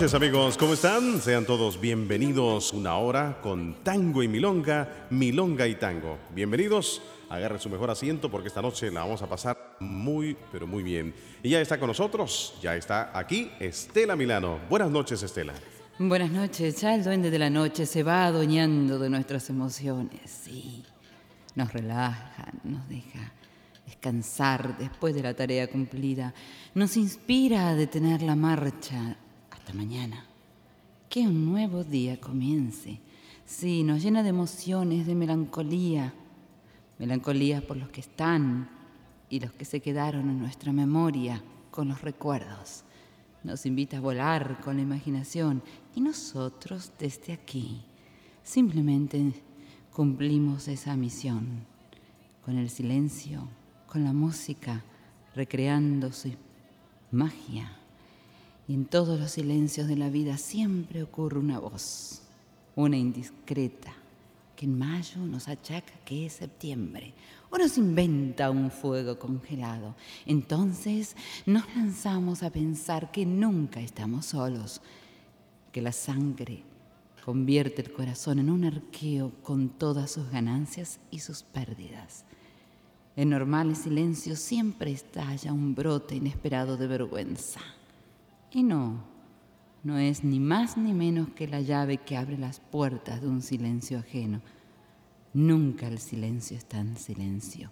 noches amigos, ¿cómo están? Sean todos bienvenidos una hora con tango y milonga, milonga y tango. Bienvenidos, agarren su mejor asiento porque esta noche la vamos a pasar muy, pero muy bien. Y ya está con nosotros, ya está aquí Estela Milano. Buenas noches Estela. Buenas noches, ya el duende de la noche se va adueñando de nuestras emociones, sí. Nos relaja, nos deja descansar después de la tarea cumplida, nos inspira a detener la marcha mañana. Que un nuevo día comience. Sí, nos llena de emociones, de melancolía. Melancolía por los que están y los que se quedaron en nuestra memoria con los recuerdos nos invita a volar con la imaginación y nosotros desde aquí simplemente cumplimos esa misión con el silencio, con la música, recreando su magia. Y en todos los silencios de la vida siempre ocurre una voz, una indiscreta, que en mayo nos achaca que es septiembre, o nos inventa un fuego congelado. Entonces nos lanzamos a pensar que nunca estamos solos, que la sangre convierte el corazón en un arqueo con todas sus ganancias y sus pérdidas. En normales silencios siempre estalla un brote inesperado de vergüenza. Y no, no es ni más ni menos que la llave que abre las puertas de un silencio ajeno Nunca el silencio está en silencio.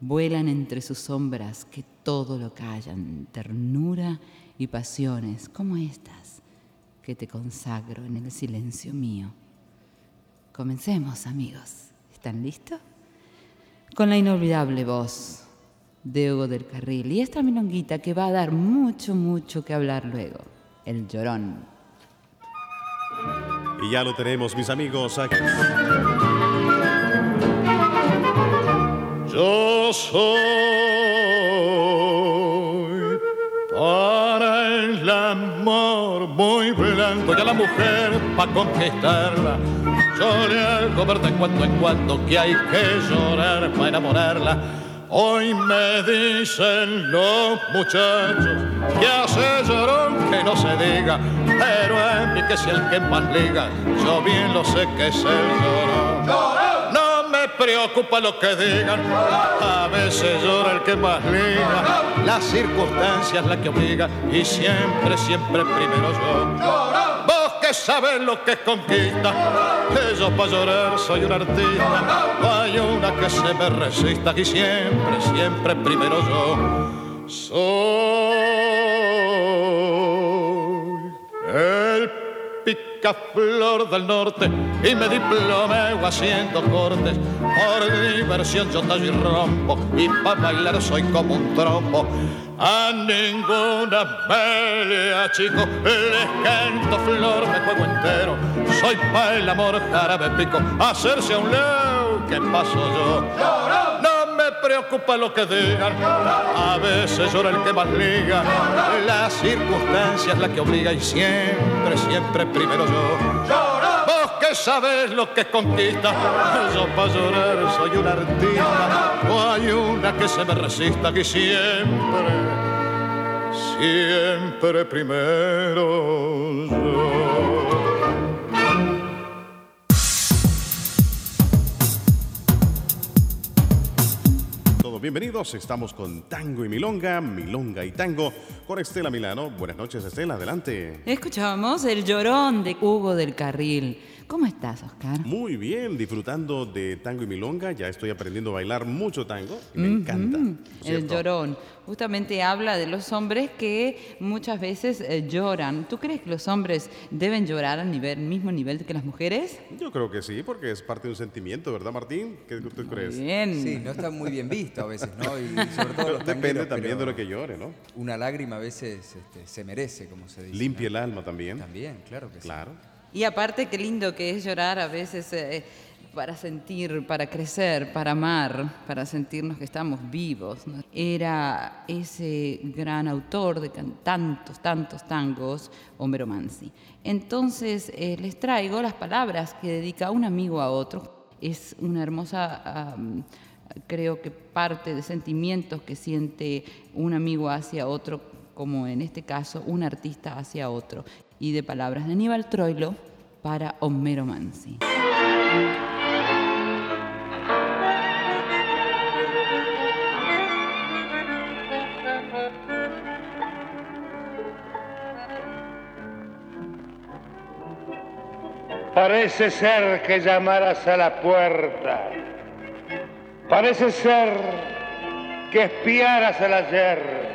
Vuelan entre sus sombras que todo lo callan, ternura y pasiones como estas que te consagro en el silencio mío. Comencemos, amigos. ¿Están listos? Con la inolvidable voz de Hugo del Carril y esta milonguita que va a dar mucho, mucho que hablar luego, el llorón. Y ya lo tenemos, mis amigos, aquí. Yo soy para el amor muy blanco y a la mujer para conquistarla. Yo le hago ver de cuando en cuando que hay que llorar para enamorarla. Hoy me dicen los muchachos que hace llorón que no se diga, pero en mí que si el que más liga, yo bien lo sé que es el llorón preocupa lo que digan. A veces llora el que más liga, las circunstancias la que obliga y siempre, siempre primero yo. Que lo que conquista, yo para llorar soy un artista. No hay una que se me resista y siempre, siempre primero yo. Soy flor del norte y me diplomeo haciendo cortes. Por diversión yo tallo y rompo y para bailar soy como un trompo. A ninguna pelea, chico, les canto flor de juego entero. Soy pa' el amor jarabe pico, hacerse a un leo, ¿qué paso yo? No preocupa lo que digan, a veces llora el que más liga, las circunstancias la que obliga y siempre, siempre primero yo. Sabes lo que conquista, yo para llorar soy un artista, no hay una que se me resista que siempre, siempre primero yo. Bienvenidos. Estamos con Tango y Milonga, Milonga y Tango, con Estela Milano. Buenas noches, Estela, adelante. Escuchamos el llorón de Hugo del Carril. ¿Cómo estás, Oscar? Muy bien, disfrutando de tango y milonga. Ya estoy aprendiendo a bailar mucho tango y me encanta. El llorón. Justamente habla de los hombres que muchas veces eh, lloran. ¿Tú crees que los hombres deben llorar al nivel, mismo nivel que las mujeres? Yo creo que sí, porque es parte de un sentimiento, ¿verdad, Martín? ¿Qué tú crees? Bien. Sí, no está muy bien visto a veces, ¿no? Y sobre todo Depende también de lo que llore, ¿no? Una lágrima a veces este, se merece, como se dice. Limpia el alma también. También, claro que sí. Claro. Y aparte, qué lindo que es llorar a veces eh, para sentir, para crecer, para amar, para sentirnos que estamos vivos. Era ese gran autor de tantos, tantos tangos, Homero Mansi. Entonces, eh, les traigo las palabras que dedica un amigo a otro. Es una hermosa... creo que parte de sentimientos que siente un amigo hacia otro, como en este caso un artista hacia otro. Y de palabras de Aníbal Troilo para Homero Mansi. Parece ser que llamaras a la puerta. Parece ser que espiaras al ayer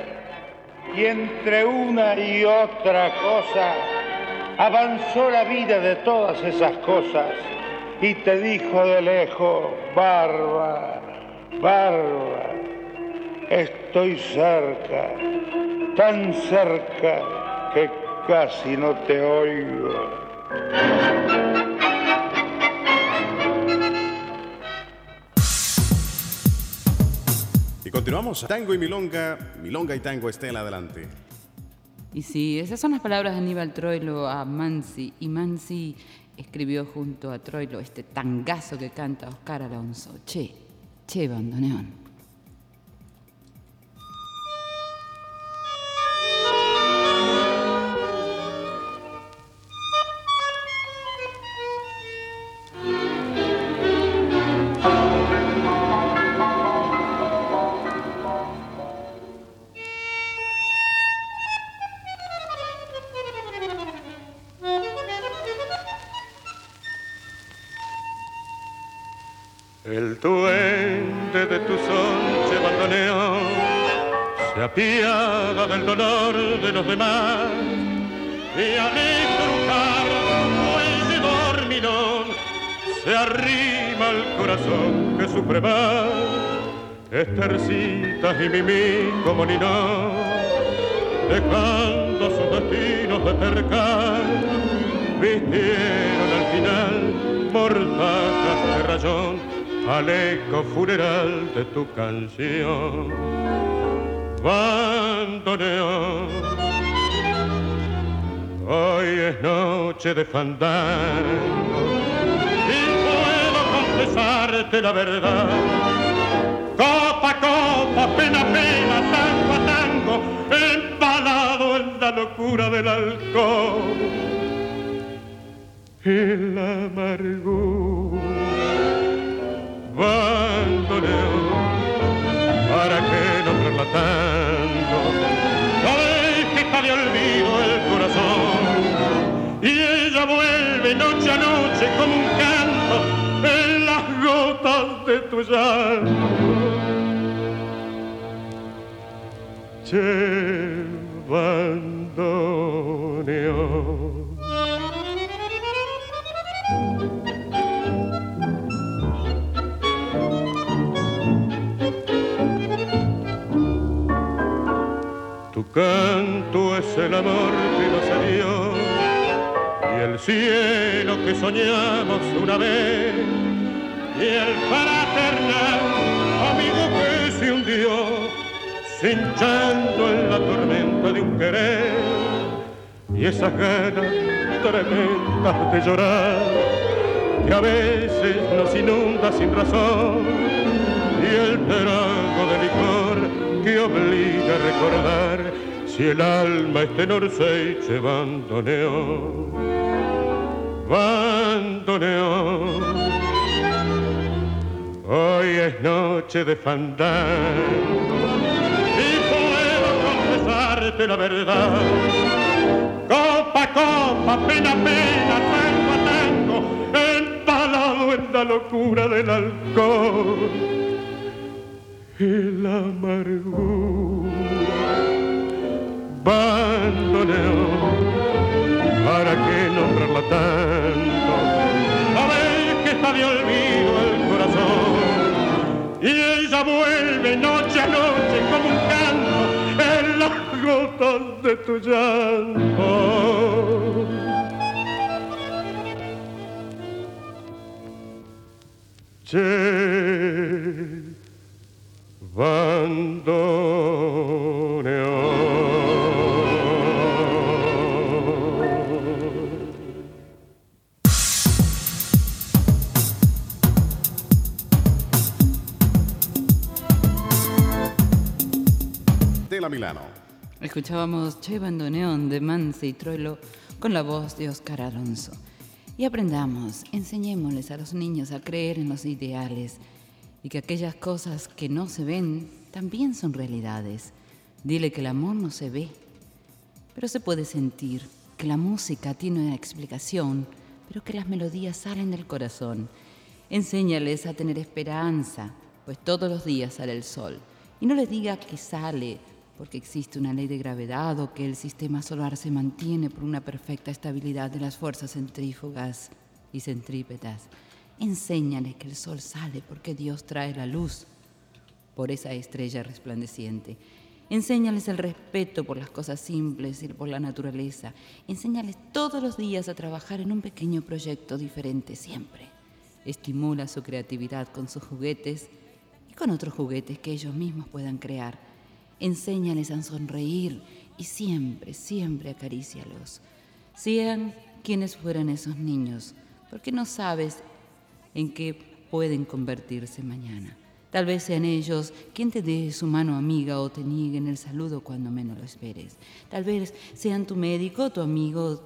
y entre una y otra cosa avanzó la vida de todas esas cosas y te dijo de lejos, barba, barba, estoy cerca, tan cerca que casi no te oigo. Y continuamos, tango y milonga, milonga y tango, Estela, adelante. Y sí, esas son las palabras de Aníbal Troilo a Mansi, y Mansi escribió junto a Troilo este tangazo que canta Oscar Alonso, Che, Che Bandoneón. Mimí como no, dejando sus destinos de percar, vistieron al final mortajas de rayón al eco funeral de tu canción. Bandoneón, hoy es noche de fandango y puedo confesarte la verdad. Locura del alcohol y la amargura bandoneón, ¿para qué nombrarla tanto? Está de olvido el corazón y ella vuelve noche a noche como un canto en las gotas de tu llanto. Che, canto es el amor que nos dio y el cielo que soñamos una vez y el fraternal amigo que se hundió cinchando en la tormenta de un querer. Y esas ganas tremendas de llorar que a veces nos inunda sin razón. Y el trago de licor que obliga a recordar si el alma es tenor se bandoneón, bandoneón. Hoy es noche de fandango confesarte la verdad. Copa a copa, pena a pena, tango a tango, empalado en la locura del alcohol la amargura bandoneón. ¿Para qué nombrarla tanto? Sabéis que está de olvido el corazón y ella vuelve noche a noche gotas de tu llanto. Milano. Escuchábamos Che Bandoneón de Mansi y Troilo con la voz de Oscar Alonso. Y aprendamos, enseñémosles a los niños a creer en los ideales y que aquellas cosas que no se ven también son realidades. Dile que el amor no se ve, pero se puede sentir, que la música tiene una explicación, pero que las melodías salen del corazón. Enséñales a tener esperanza, pues todos los días sale el sol. Y no les diga que sale porque existe una ley de gravedad o que el sistema solar se mantiene por una perfecta estabilidad de las fuerzas centrífugas y centrípetas. Enséñale que el sol sale porque Dios trae la luz por esa estrella resplandeciente. Enséñales el respeto por las cosas simples y por la naturaleza. Enséñales todos los días a trabajar en un pequeño proyecto diferente siempre. Estimula su creatividad con sus juguetes y con otros juguetes que ellos mismos puedan crear Enséñales a sonreír y siempre, siempre acarícialos. Sean quienes fueran esos niños, porque no sabes en qué pueden convertirse mañana. Tal vez sean ellos quien te dé su mano amiga o te nieguen el saludo cuando menos lo esperes. Tal vez sean tu médico, tu amigo,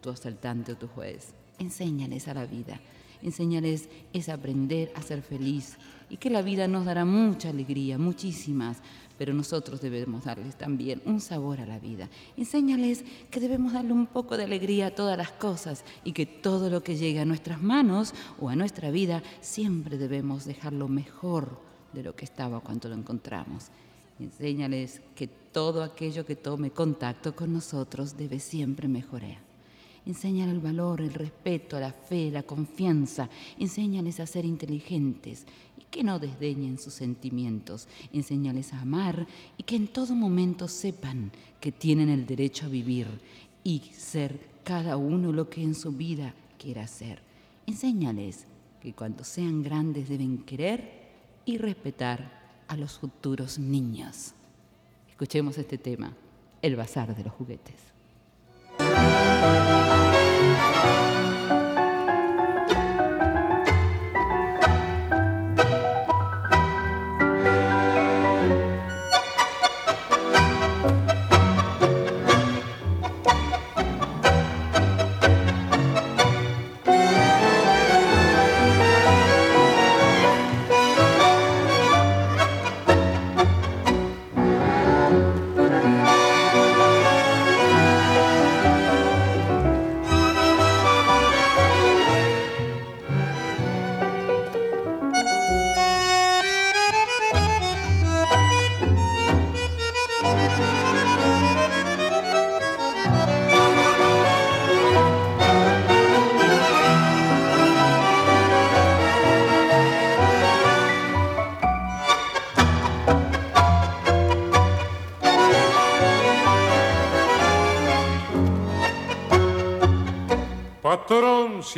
tu asaltante o tu juez. Enséñales a la vida. Enséñales es aprender a ser feliz y que la vida nos dará mucha alegría, muchísimas, pero nosotros debemos darles también un sabor a la vida. Enséñales que debemos darle un poco de alegría a todas las cosas y que todo lo que llegue a nuestras manos o a nuestra vida siempre debemos dejarlo mejor de lo que estaba cuando lo encontramos. Enséñales que todo aquello que tome contacto con nosotros debe siempre mejorar. Enséñales el valor, el respeto, la fe, la confianza. Enséñales a ser inteligentes que no desdeñen sus sentimientos, enséñales a amar y que en todo momento sepan que tienen el derecho a vivir y ser cada uno lo que en su vida quiera ser. Enséñales que cuando sean grandes deben querer y respetar a los futuros niños. Escuchemos este tema, el bazar de los juguetes.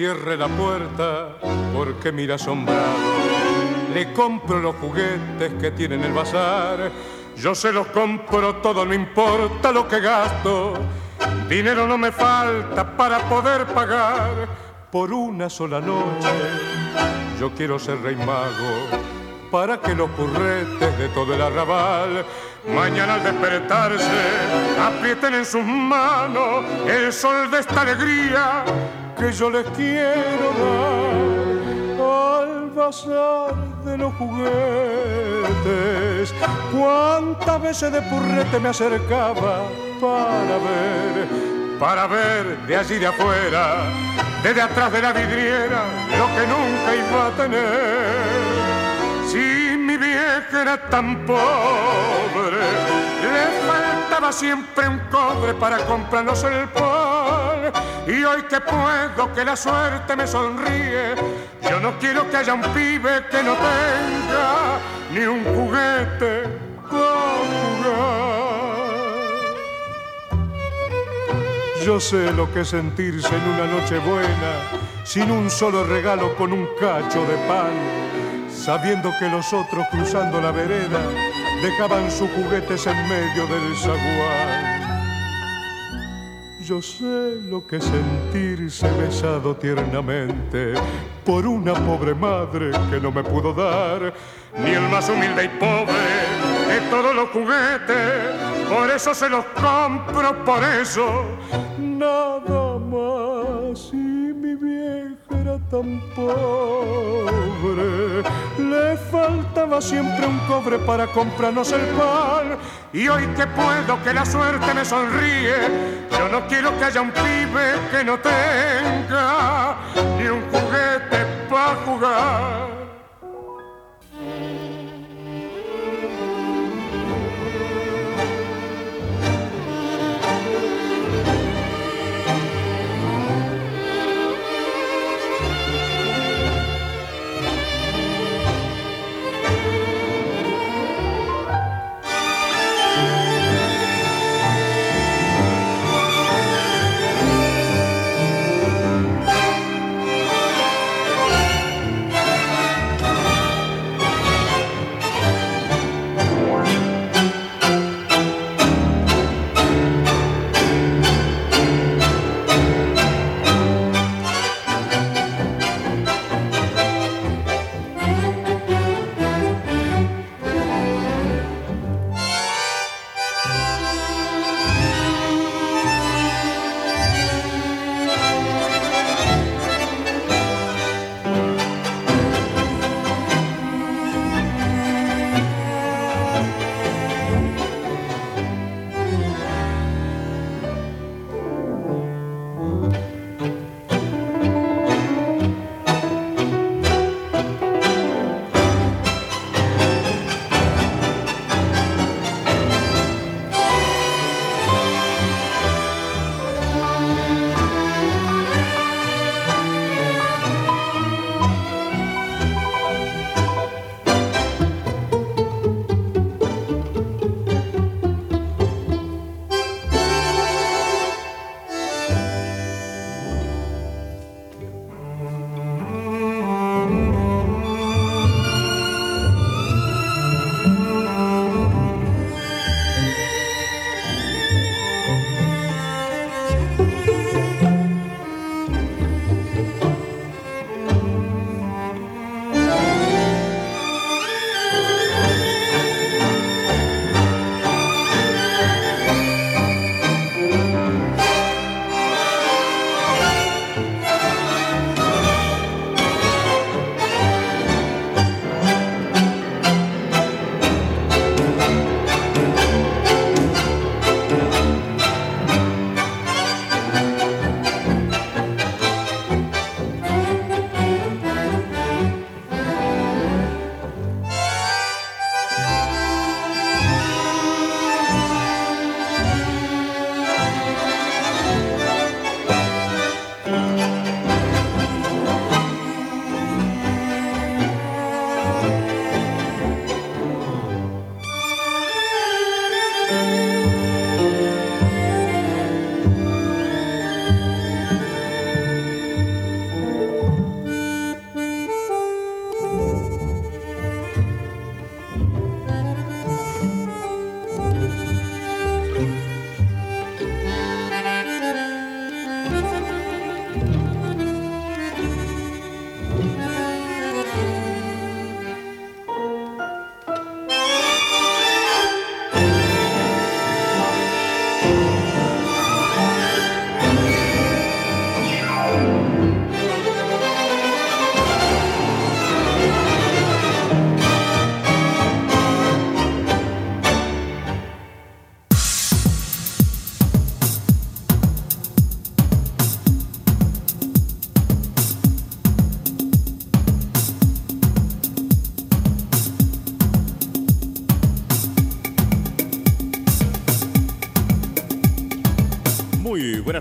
Cierre la puerta porque mira asombrado. Le compro los juguetes que tiene en el bazar. Yo se los compro todo, no importa lo que gasto. Dinero no me falta para poder pagar por una sola noche. Yo quiero ser rey mago para que los curretes de todo el arrabal mañana al despertarse aprieten en sus manos el sol de esta alegría que yo les quiero dar al bazar de los juguetes. Cuántas veces de purrete me acercaba para ver, para ver de allí de afuera, desde atrás de la vidriera, lo que nunca iba a tener. Vieja era tan pobre, le faltaba siempre un cobre para comprarnos el pan. Y hoy que puedo, que la suerte me sonríe, yo no quiero que haya un pibe que no tenga ni un juguete con jugar. Yo sé lo que es sentirse en una noche buena, sin un solo regalo con un cacho de pan sabiendo que los otros cruzando la vereda dejaban sus juguetes en medio del zaguán. Yo sé lo que sentirse besado tiernamente por una pobre madre que no me pudo dar ni el más humilde y pobre de todos los juguetes. Por eso se los compro, por eso nada más mi vieja era tan pobre. Le faltaba siempre un cobre para comprarnos el pan. Y hoy que puedo, que la suerte me sonríe, yo no quiero que haya un pibe que no tenga ni un juguete para jugar.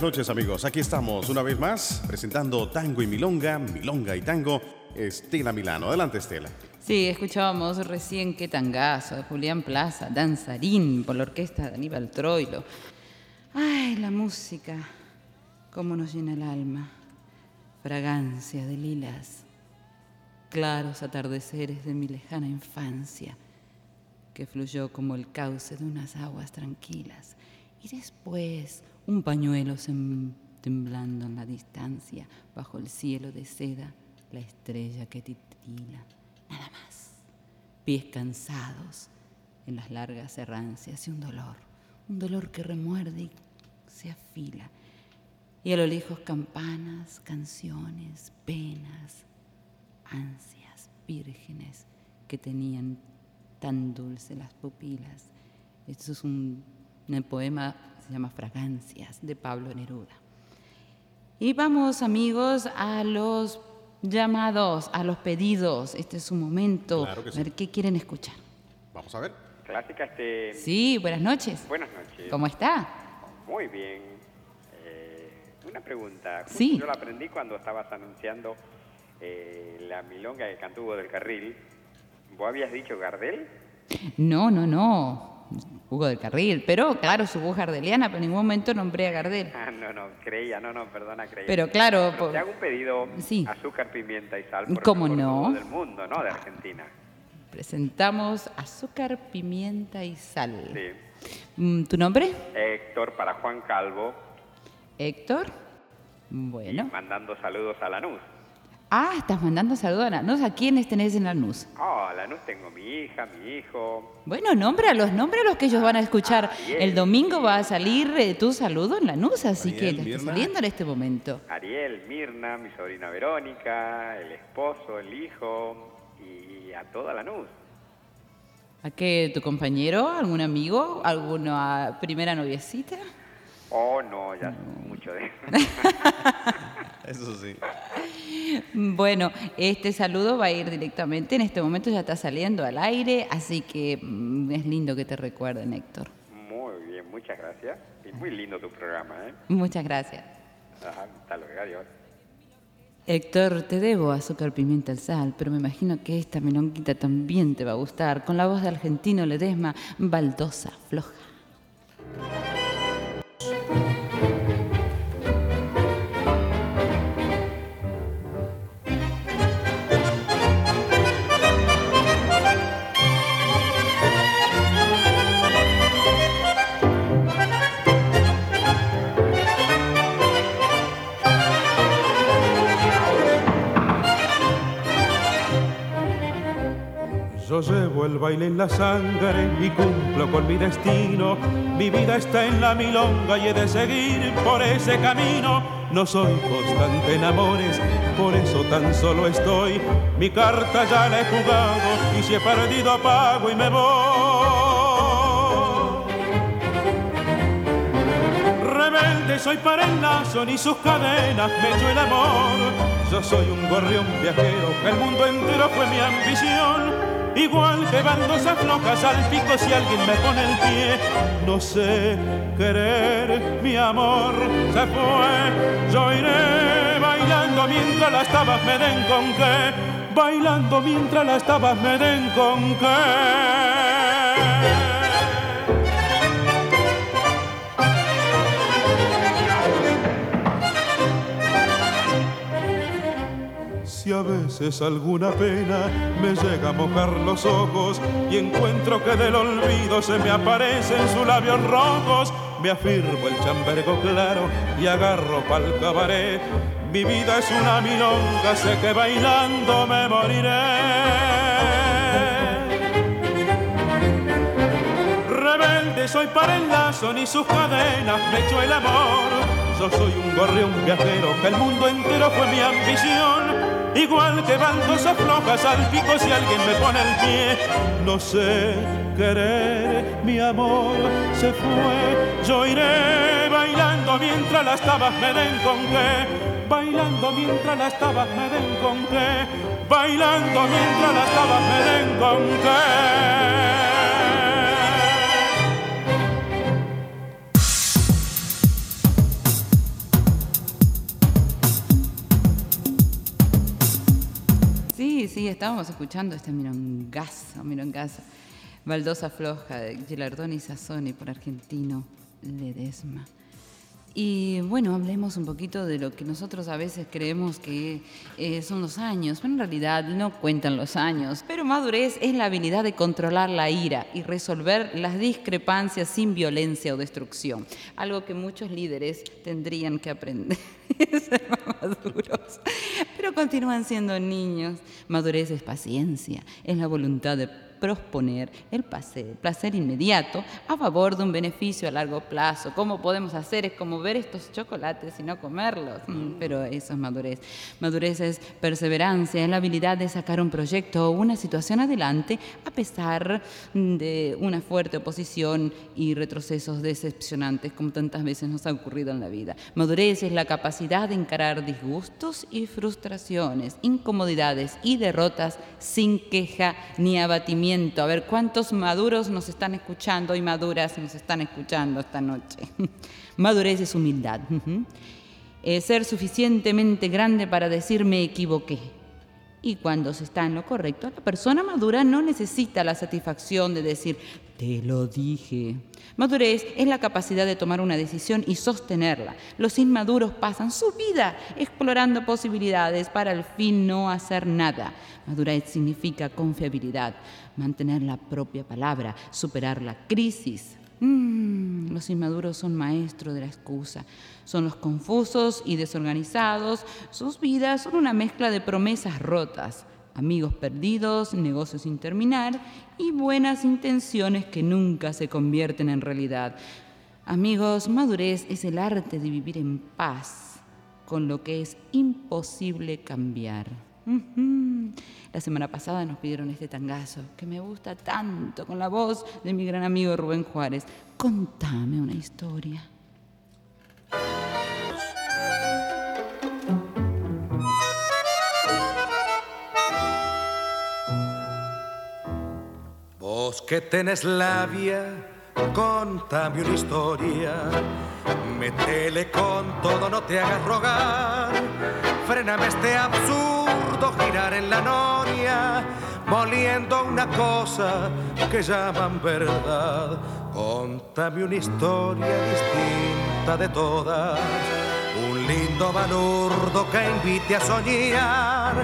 Noches amigos, aquí estamos una vez más presentando Tango y Milonga, Milonga y Tango, Estela Milano. Adelante Estela. Sí, escuchábamos recién qué tangazo de Julián Plaza, danzarín por la orquesta de Aníbal Troilo. Ay, la música, cómo nos llena el alma. Fragancia de lilas, claros atardeceres de mi lejana infancia, que fluyó como el cauce de unas aguas tranquilas. Y después un pañuelo temblando en la distancia, bajo el cielo de seda, la estrella que titila, nada más. Pies cansados en las largas errancias y un dolor, un dolor que remuerde y se afila. Y a lo lejos campanas, canciones, penas, ansias vírgenes que tenían tan dulce las pupilas. Esto es un, un poema, se llama Fragancias, de Pablo Neruda. Y vamos amigos a los llamados, a los pedidos. Este es su momento. Claro que a ver qué quieren escuchar. Vamos a ver. Clásica este... Sí, buenas noches. Buenas noches. ¿Cómo está? Muy bien. Eh, una pregunta. Justo Sí. Yo la aprendí cuando estabas anunciando eh, la milonga que cantó Hugo del Carril. ¿Vos habías dicho Gardel? No, no, no. Hugo del Carril. Pero claro, su voz gardeliana, pero en ningún momento nombré a Gardel. Ah, no, no, creía, no, no, perdona, creía. Pero claro, Pero por- te hago un pedido, Sí. azúcar, pimienta y sal. Por ¿Cómo no? del mundo, ¿no? De Argentina. presentamos azúcar, pimienta y sal. Sí. Mm, ¿Tu nombre? Héctor para Juan Calvo, Héctor. Bueno. mandando saludos a Lanús. Ah, estás mandando saludos a Lanús. ¿A quiénes tenés en Lanús? Oh, a Lanús tengo mi hija, mi hijo. Bueno, nómbralos, nómbralos que ellos van a escuchar. Ariel. El domingo va a salir eh, tu saludo en Lanús, así que te está saliendo en este momento. Ariel, Mirna, mi sobrina Verónica, el esposo, el hijo y a toda Lanús. ¿A qué? ¿Tu compañero? ¿Algún amigo? ¿Alguna primera noviecita? Oh, no, ya mucho de Eso sí. Bueno, este saludo va a ir directamente, en este momento ya está saliendo al aire, así que mm, es lindo que te recuerden, Héctor. Muy bien, muchas gracias. Y muy lindo tu programa, ¿eh? Muchas gracias. Ajá, hasta luego, adiós. Héctor, te debo azúcar, pimienta, sal, pero me imagino que esta melonquita también te va a gustar, con la voz de argentino Ledesma, baldosa, floja. Llevo el baile en la sangre y cumplo con mi destino. Mi vida está en la milonga y he de seguir por ese camino. No soy constante en amores, por eso tan solo estoy. Mi carta ya la he jugado y si he perdido apago y me voy. Rebelde soy para el lazo, ni sus cadenas me echó el amor. Yo soy un gorrión viajero, el mundo entero fue mi ambición. Igual que baldosas flojas al pico si alguien me pone el pie. No sé querer, mi amor se fue. Yo iré bailando mientras las tabas me den con qué. Bailando mientras las tabas me den con qué. Veces alguna pena me llega a mojar los ojos y encuentro que del olvido se me aparecen sus labios rojos, me afirmo el chambergo claro y agarro pa'l cabaret. Mi vida es una milonga, sé que bailando me moriré. Rebelde soy para el lazo, ni sus cadenas me echó el amor. Yo soy un gorrión viajero, que el mundo entero fue mi ambición. Igual que baldosas flojas al pico si alguien me pone el pie. No sé querer, mi amor se fue. Yo iré bailando mientras las tabas me den con qué. Bailando mientras las tabas me den con qué. Bailando mientras las tabas me den con qué. Sí, sí, estábamos escuchando este mirongazo, mirongazo. Baldosa floja de Gilardoni Sassoni por argentino Ledesma. Y bueno, hablemos un poquito de lo que nosotros a veces creemos que eh, son los años, pero en realidad no cuentan los años. Pero madurez es la habilidad de controlar la ira y resolver las discrepancias sin violencia o destrucción. Algo que muchos líderes tendrían que aprender. continúan siendo niños. Madurez es paciencia, es la voluntad de posponer el placer, placer inmediato a favor de un beneficio a largo plazo. ¿Cómo podemos hacer? Es como ver estos chocolates y no comerlos. Mm, pero eso es madurez. Madurez es perseverancia, es la habilidad de sacar un proyecto o una situación adelante a pesar de una fuerte oposición y retrocesos decepcionantes como tantas veces nos ha ocurrido en la vida. Madurez es la capacidad de encarar disgustos y frustraciones, incomodidades y derrotas sin queja ni abatimiento. A ver cuántos maduros nos están escuchando y maduras nos están escuchando esta noche. Madurez es humildad. Es ser suficientemente grande para decir me equivoqué. Y cuando se está en lo correcto, la persona madura no necesita la satisfacción de decir te lo dije. Madurez es la capacidad de tomar una decisión y sostenerla. Los inmaduros pasan su vida explorando posibilidades para al fin no hacer nada. Madurez significa confiabilidad, mantener la propia palabra, superar la crisis. Mm, los inmaduros son maestros de la excusa. Son los confusos y desorganizados. Sus vidas son una mezcla de promesas rotas amigos perdidos, negocios sin terminar y buenas intenciones que nunca se convierten en realidad. Amigos, madurez es el arte de vivir en paz con lo que es imposible cambiar. La semana pasada nos pidieron este tangazo que me gusta tanto con la voz de mi gran amigo Rubén Juárez. Contame una historia. que tenés labia, contame una historia. Métele con todo, no te hagas rogar. Frename este absurdo girar en la noria, moliendo una cosa que llaman verdad. Contame una historia distinta de todas un lindo balurdo que invite a soñar.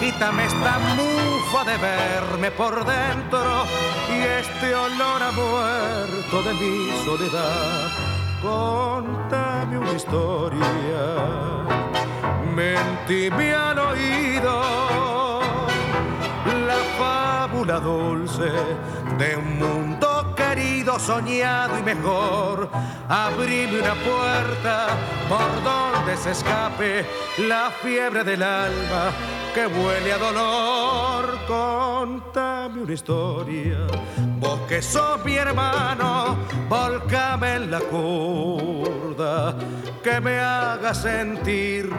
Quítame esta mufa de verme por dentro y este olor a muerto de mi soledad. Contame una historia, mentime al oído. La fábula dulce de un mundo soñado y mejor. Abrime una puerta por donde se escape la fiebre del alma que huele a dolor. Contame una historia, vos que sos mi hermano, volcame en la curda, que me haga sentir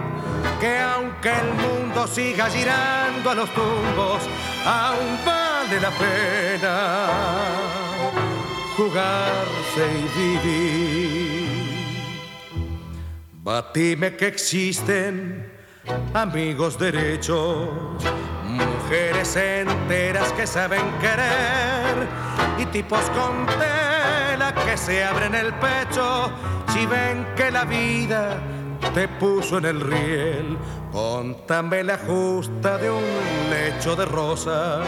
que aunque el mundo siga girando a los tumbos, aún vale la pena jugarse y vivir. Batime que existen amigos derechos, mujeres enteras que saben querer y tipos con tela que se abren el pecho si ven que la vida te puso en el riel. Contame la justa de un lecho de rosas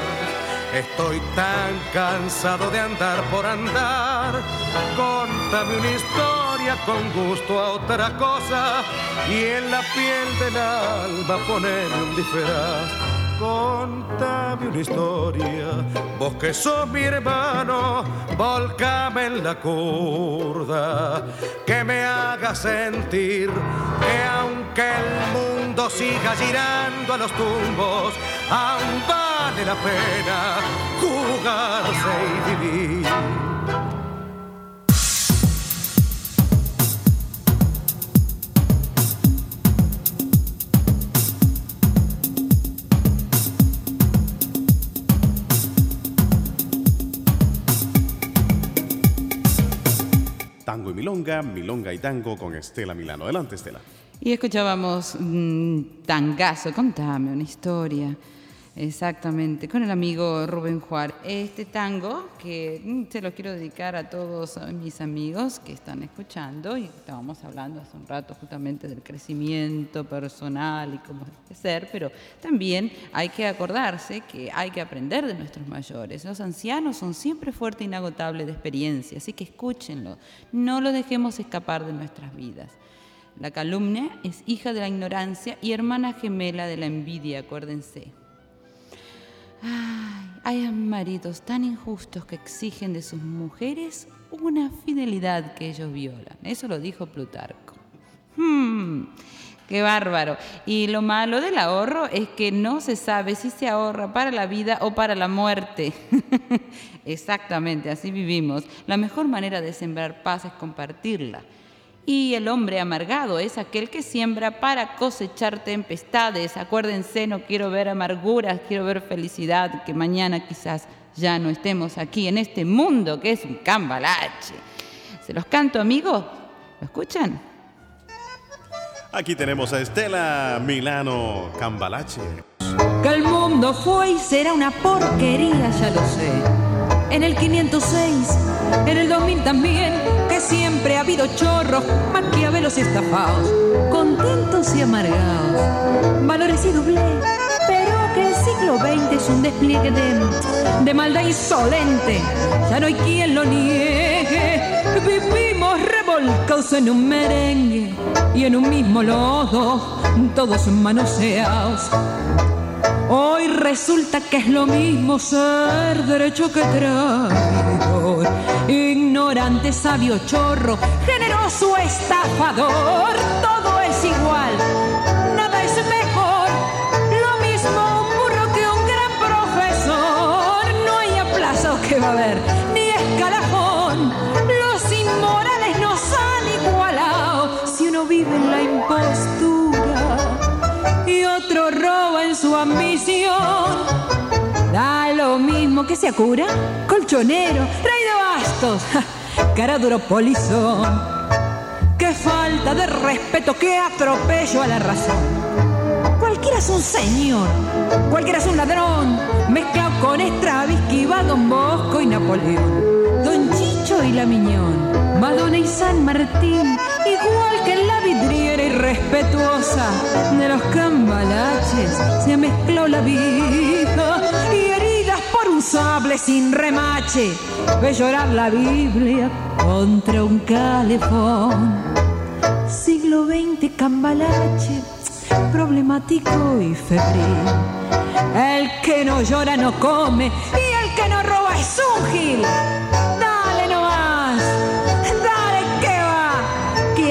Estoy tan cansado de andar por andar. Contame una historia con gusto a otra cosa y en la piel del alma poneme un disfraz. Contame una historia, vos que sos mi hermano, volcame en la curda, que me haga sentir que aunque el mundo siga girando a los tumbos, aún vale la pena jugarse y vivir. Tango y Milonga, Milonga y Tango con Estela Milano. Adelante, Estela. Y escuchábamos un tangazo, contame una historia. Exactamente, con el amigo Rubén Juárez. Este tango que mm, se lo quiero dedicar a todos mis amigos que están escuchando y estábamos hablando hace un rato justamente del crecimiento personal y cómo ser, pero también hay que acordarse que hay que aprender de nuestros mayores. Los ancianos son siempre fuertes e inagotables de experiencia, así que escúchenlo, no lo dejemos escapar de nuestras vidas. La calumnia es hija de la ignorancia y hermana gemela de la envidia, acuérdense. Ay, hay maridos tan injustos que exigen de sus mujeres una fidelidad que ellos violan. Eso lo dijo Plutarco. Hmm, qué bárbaro. Y lo malo del ahorro es que no se sabe si se ahorra para la vida o para la muerte. Exactamente, así vivimos. La mejor manera de sembrar paz es compartirla. Y el hombre amargado es aquel que siembra para cosechar tempestades. Acuérdense, no quiero ver amarguras, quiero ver felicidad, que mañana quizás ya no estemos aquí en este mundo que es un cambalache. ¿Se los canto, amigos? ¿Lo escuchan? Aquí tenemos a Estela Milano Cambalache. Que el mundo fue y será una porquería, ya lo sé. En el 506, en el 2000 también siempre ha habido chorros, maquiavelos y estafados, contentos y amargados, valores y doble, pero que el siglo XX es un despliegue de, de maldad insolente, ya no hay quien lo niegue, vivimos revolcados en un merengue y en un mismo lodo, todos manoseados. Resulta que es lo mismo ser derecho que traidor, ignorante, sabio, chorro, generoso, estafador, todo es igual, nada es mejor, lo mismo un burro que un gran profesor, no hay aplazo que va a haber, que se cura, colchonero, rey de bastos, cara duro polizón. Qué falta de respeto, qué atropello a la razón. Cualquiera es un señor, cualquiera es un ladrón, mezclado con Stravinsky, va Don Bosco y Napoleón, Don Chicho y la Miñón, Madonna y San Martín, igual que la vidriera irrespetuosa de los cambalaches, se mezcló la vida un sable sin remache, ve llorar la Biblia contra un calefón. Siglo XX cambalache, problemático y febril. El que no llora no come y el que no roba es un gil.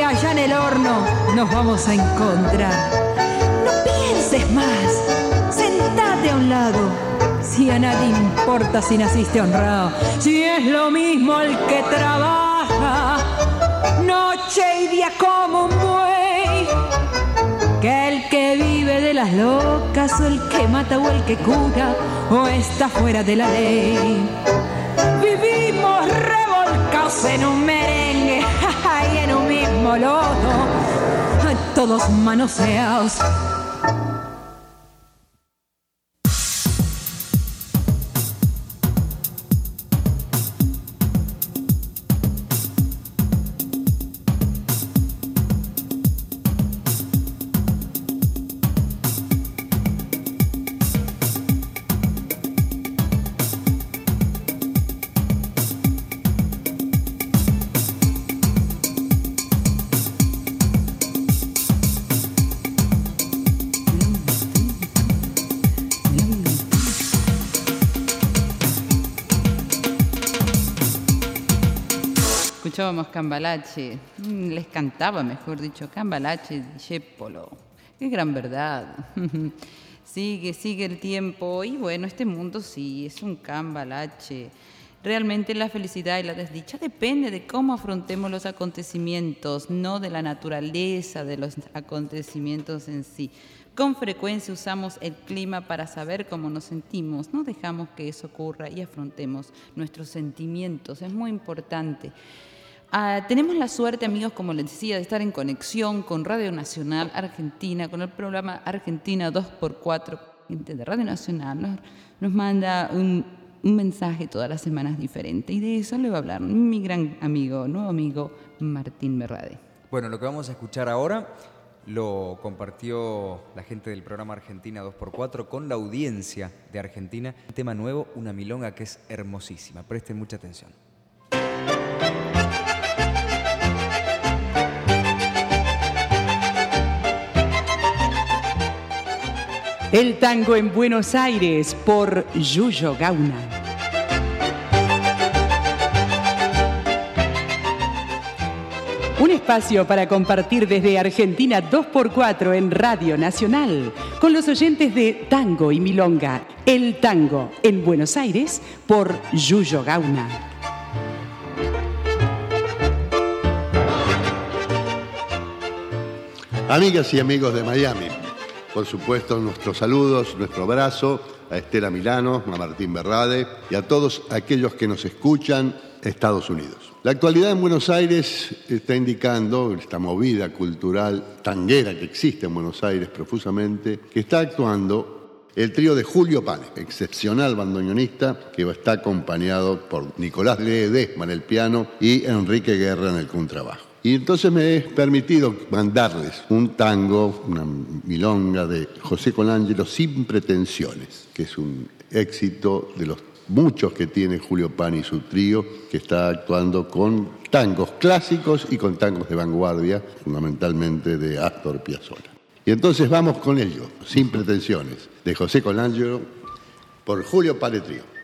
allá en el horno nos vamos a encontrar. No pienses más, sentate a un lado. Si a nadie importa si naciste honrado, si es lo mismo el que trabaja, noche y día como un buey, que el que vive de las locas, o el que mata o el que cura, o está fuera de la ley. Vivimos revolcados en un merengue y en un mismo lodo, todos manoseados escuchábamos Cambalache, mm, les cantaba, mejor dicho, Cambalache, Yépolo. Qué gran verdad. sigue, sigue el tiempo y bueno, este mundo sí, es un Cambalache. Realmente la felicidad y la desdicha depende de cómo afrontemos los acontecimientos, no de la naturaleza de los acontecimientos en sí. Con frecuencia usamos el clima para saber cómo nos sentimos, no dejamos que eso ocurra y afrontemos nuestros sentimientos, es muy importante. Ah, tenemos la suerte, amigos, como les decía, de estar en conexión con Radio Nacional Argentina, con el programa Argentina 2x4. Gente de Radio Nacional nos, manda un, mensaje todas las semanas diferente y de eso le va a hablar mi gran amigo, nuevo amigo Martín Merrade. Bueno, lo que vamos a escuchar ahora lo compartió la gente del programa Argentina 2x4 con la audiencia de Argentina. Un tema nuevo, una milonga que es hermosísima. Presten mucha atención. El tango en Buenos Aires por Yuyo Gauna. Un espacio para compartir desde Argentina 2x4 en Radio Nacional con los oyentes de Tango y Milonga. El tango en Buenos Aires por Yuyo Gauna. Amigas y amigos de Miami, por supuesto nuestros saludos, nuestro abrazo a Estela Milano, a Martín Berrade y a todos aquellos que nos escuchan Estados Unidos. La actualidad en Buenos Aires está indicando, esta movida cultural tanguera que existe en Buenos Aires profusamente, que está actuando el trío de Julio Pane, excepcional bandoneonista, que está acompañado por Nicolás Ledesma en el piano y Enrique Guerra en el contrabajo. Y entonces me he permitido mandarles un tango, una milonga de José Colangelo sin pretensiones, que es un éxito de los muchos que tiene Julio Pani y su trío, que está actuando con tangos clásicos y con tangos de vanguardia, fundamentalmente de Astor Piazzolla. Y entonces vamos con ello, sin pretensiones, de José Colangelo por Julio Pani Trío.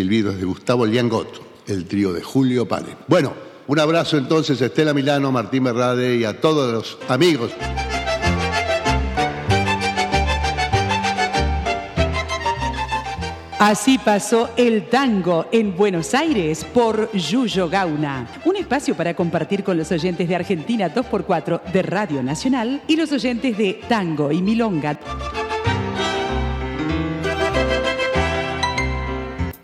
Silbidos de Gustavo Liangotto, el trío de Julio Pane. Bueno, un abrazo entonces a Estela Milano, Martín Berrade y a todos los amigos. Así pasó el tango en Buenos Aires por Yuyo Gauna. Un espacio para compartir con los oyentes de Argentina 2x4 de Radio Nacional y los oyentes de Tango y Milonga.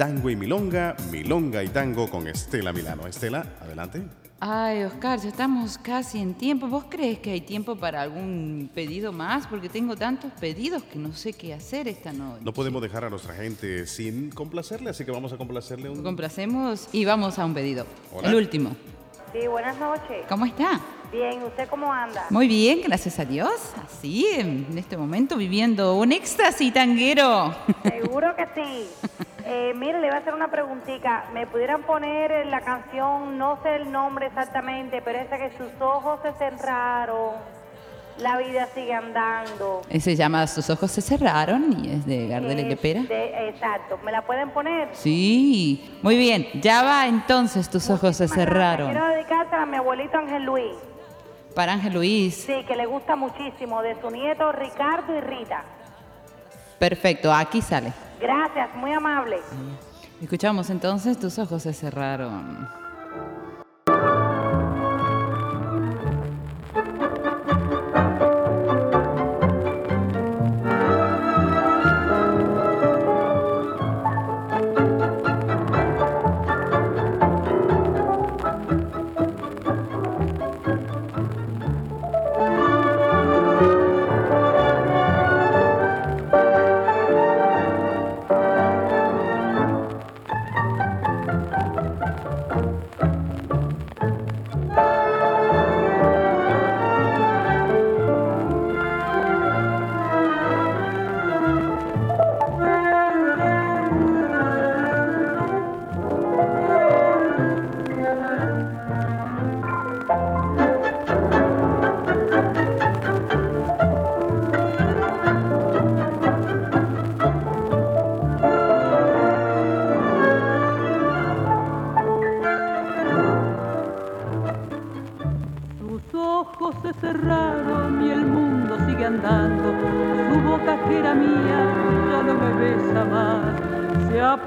Tango y Milonga, Milonga y Tango con Estela Milano. Estela, adelante. Ay, Oscar, ya estamos casi en tiempo. ¿Vos crees que hay tiempo para algún pedido más? Porque tengo tantos pedidos que no sé qué hacer esta noche. No podemos dejar a nuestra gente sin complacerle, así que vamos a complacerle un... Complacemos y vamos a un pedido. Hola. El último. Sí, buenas noches. ¿Cómo está? Bien, ¿usted cómo anda? Muy bien, gracias a Dios. Así, en este momento viviendo un éxtasis tanguero. Seguro que sí. Eh, mire, le voy a hacer una preguntita. ¿Me pudieran poner la canción, no sé el nombre exactamente, pero esa que sus ojos se cerraron, la vida sigue andando? Eh, Se llama Sus ojos se cerraron y es de Gardel Es de- exacto. ¿Me la pueden poner? Sí, muy bien. Ya va entonces, tus ojos se cerraron. Quiero dedicársela a mi abuelito Ángel Luis. Para Ángel Luis. Sí, que le gusta muchísimo, de su nieto Ricardo y Rita. Perfecto, aquí sale. Gracias, muy amable. Escuchamos entonces, tus ojos se cerraron.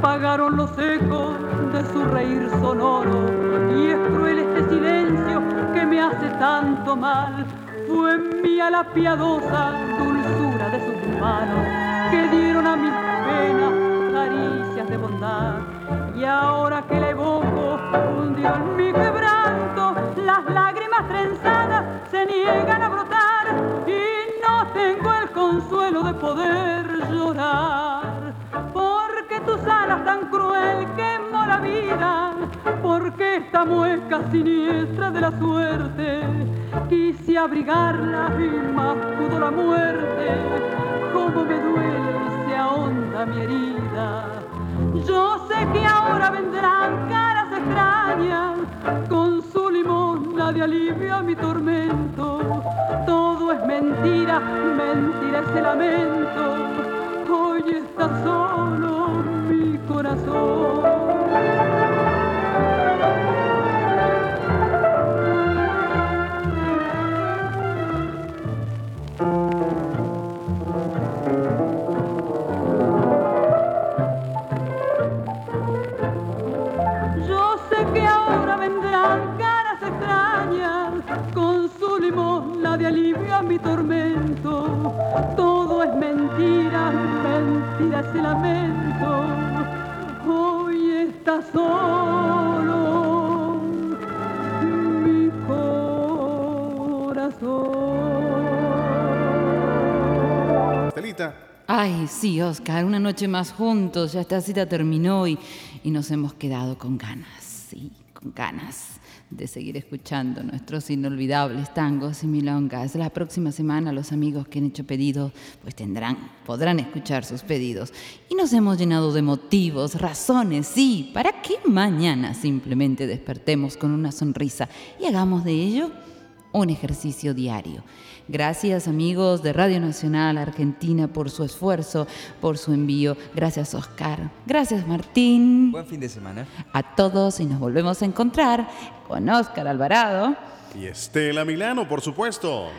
Apagaron los ecos de su reír sonoro y es cruel este silencio que me hace tanto mal. Fue mía la piadosa dulzura de sus manos que dieron a mis penas caricias de bondad. Y ahora que la evoco, hundió en mi quebranto, las lágrimas trenzadas se niegan a brotar y no tengo el consuelo de poder llorar. Tus alas tan cruel quemó la vida, porque esta mueca siniestra de la suerte quise abrigarla y más pudo la muerte. Cómo me duele y se ahonda mi herida. Yo sé que ahora vendrán caras extrañas con su limosna de alivio a mi tormento. Todo es mentira, mentira ese lamento. Hoy está solo mi corazón. Yo sé que ahora vendrán caras extrañas con su limosna de alivio a mi tormento. Es mentira, mentira ese lamento. Hoy está solo mi corazón. Estelita, Ay, sí, Oscar, una noche más juntos, ya esta cita terminó y, y nos hemos quedado con ganas, sí, con ganas de seguir escuchando nuestros inolvidables tangos y milongas. La próxima semana los amigos que han hecho pedidos pues tendrán, podrán escuchar sus pedidos. Y nos hemos llenado de motivos, razones, sí, para que mañana simplemente despertemos con una sonrisa y hagamos de ello un ejercicio diario. Gracias amigos de Radio Nacional Argentina por su esfuerzo, por su envío. Gracias Oscar. Gracias Martín. Buen fin de semana. A todos y nos volvemos a encontrar con Oscar Alvarado, y Estela Milano, por supuesto.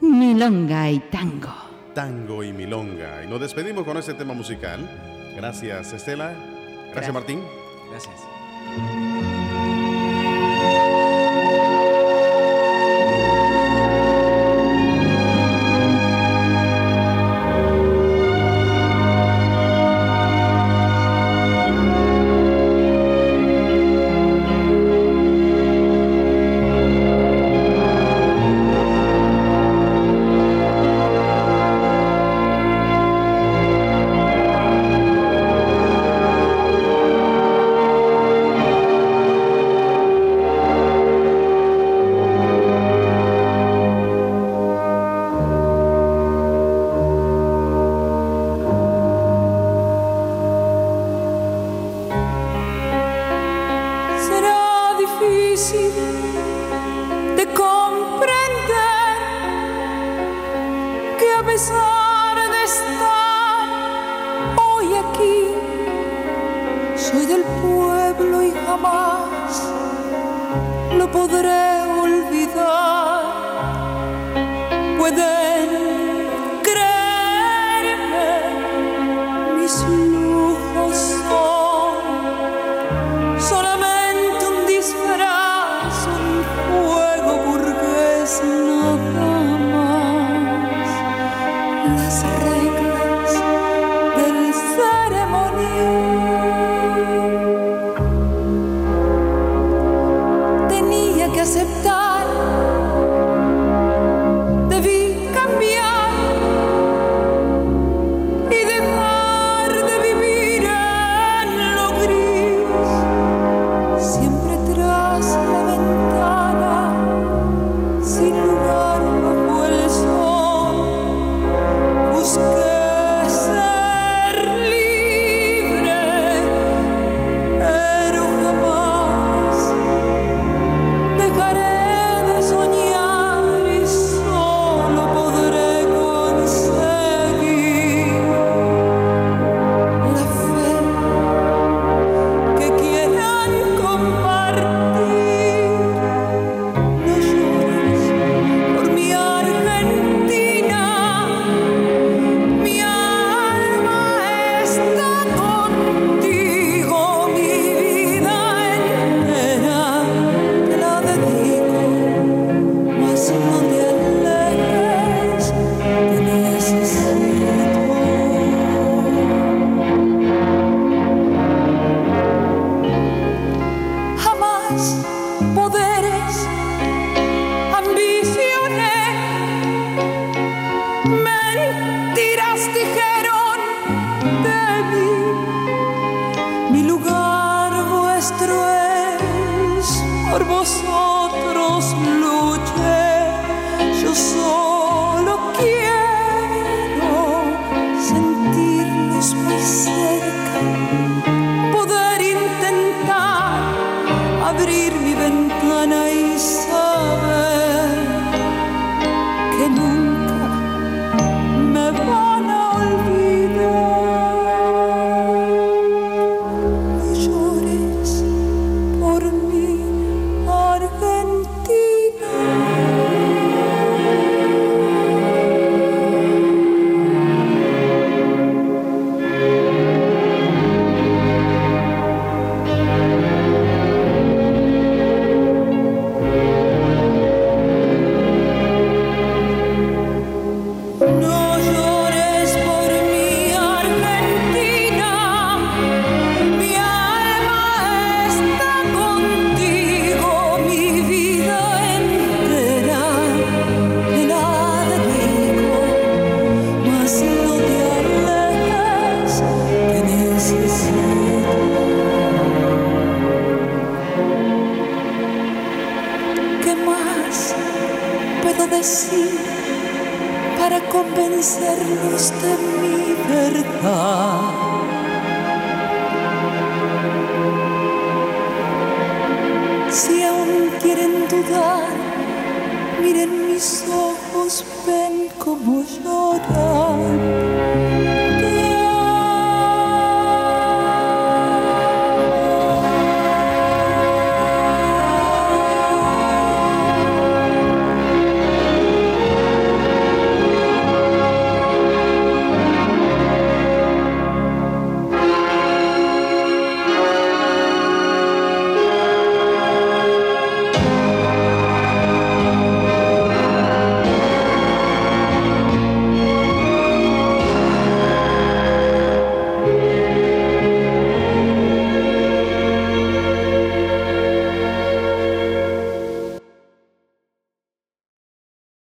Milonga y Tango. Tango y Milonga. Y nos despedimos con este tema musical. Gracias, Estela. Gracias, Gracias. Martín. Gracias.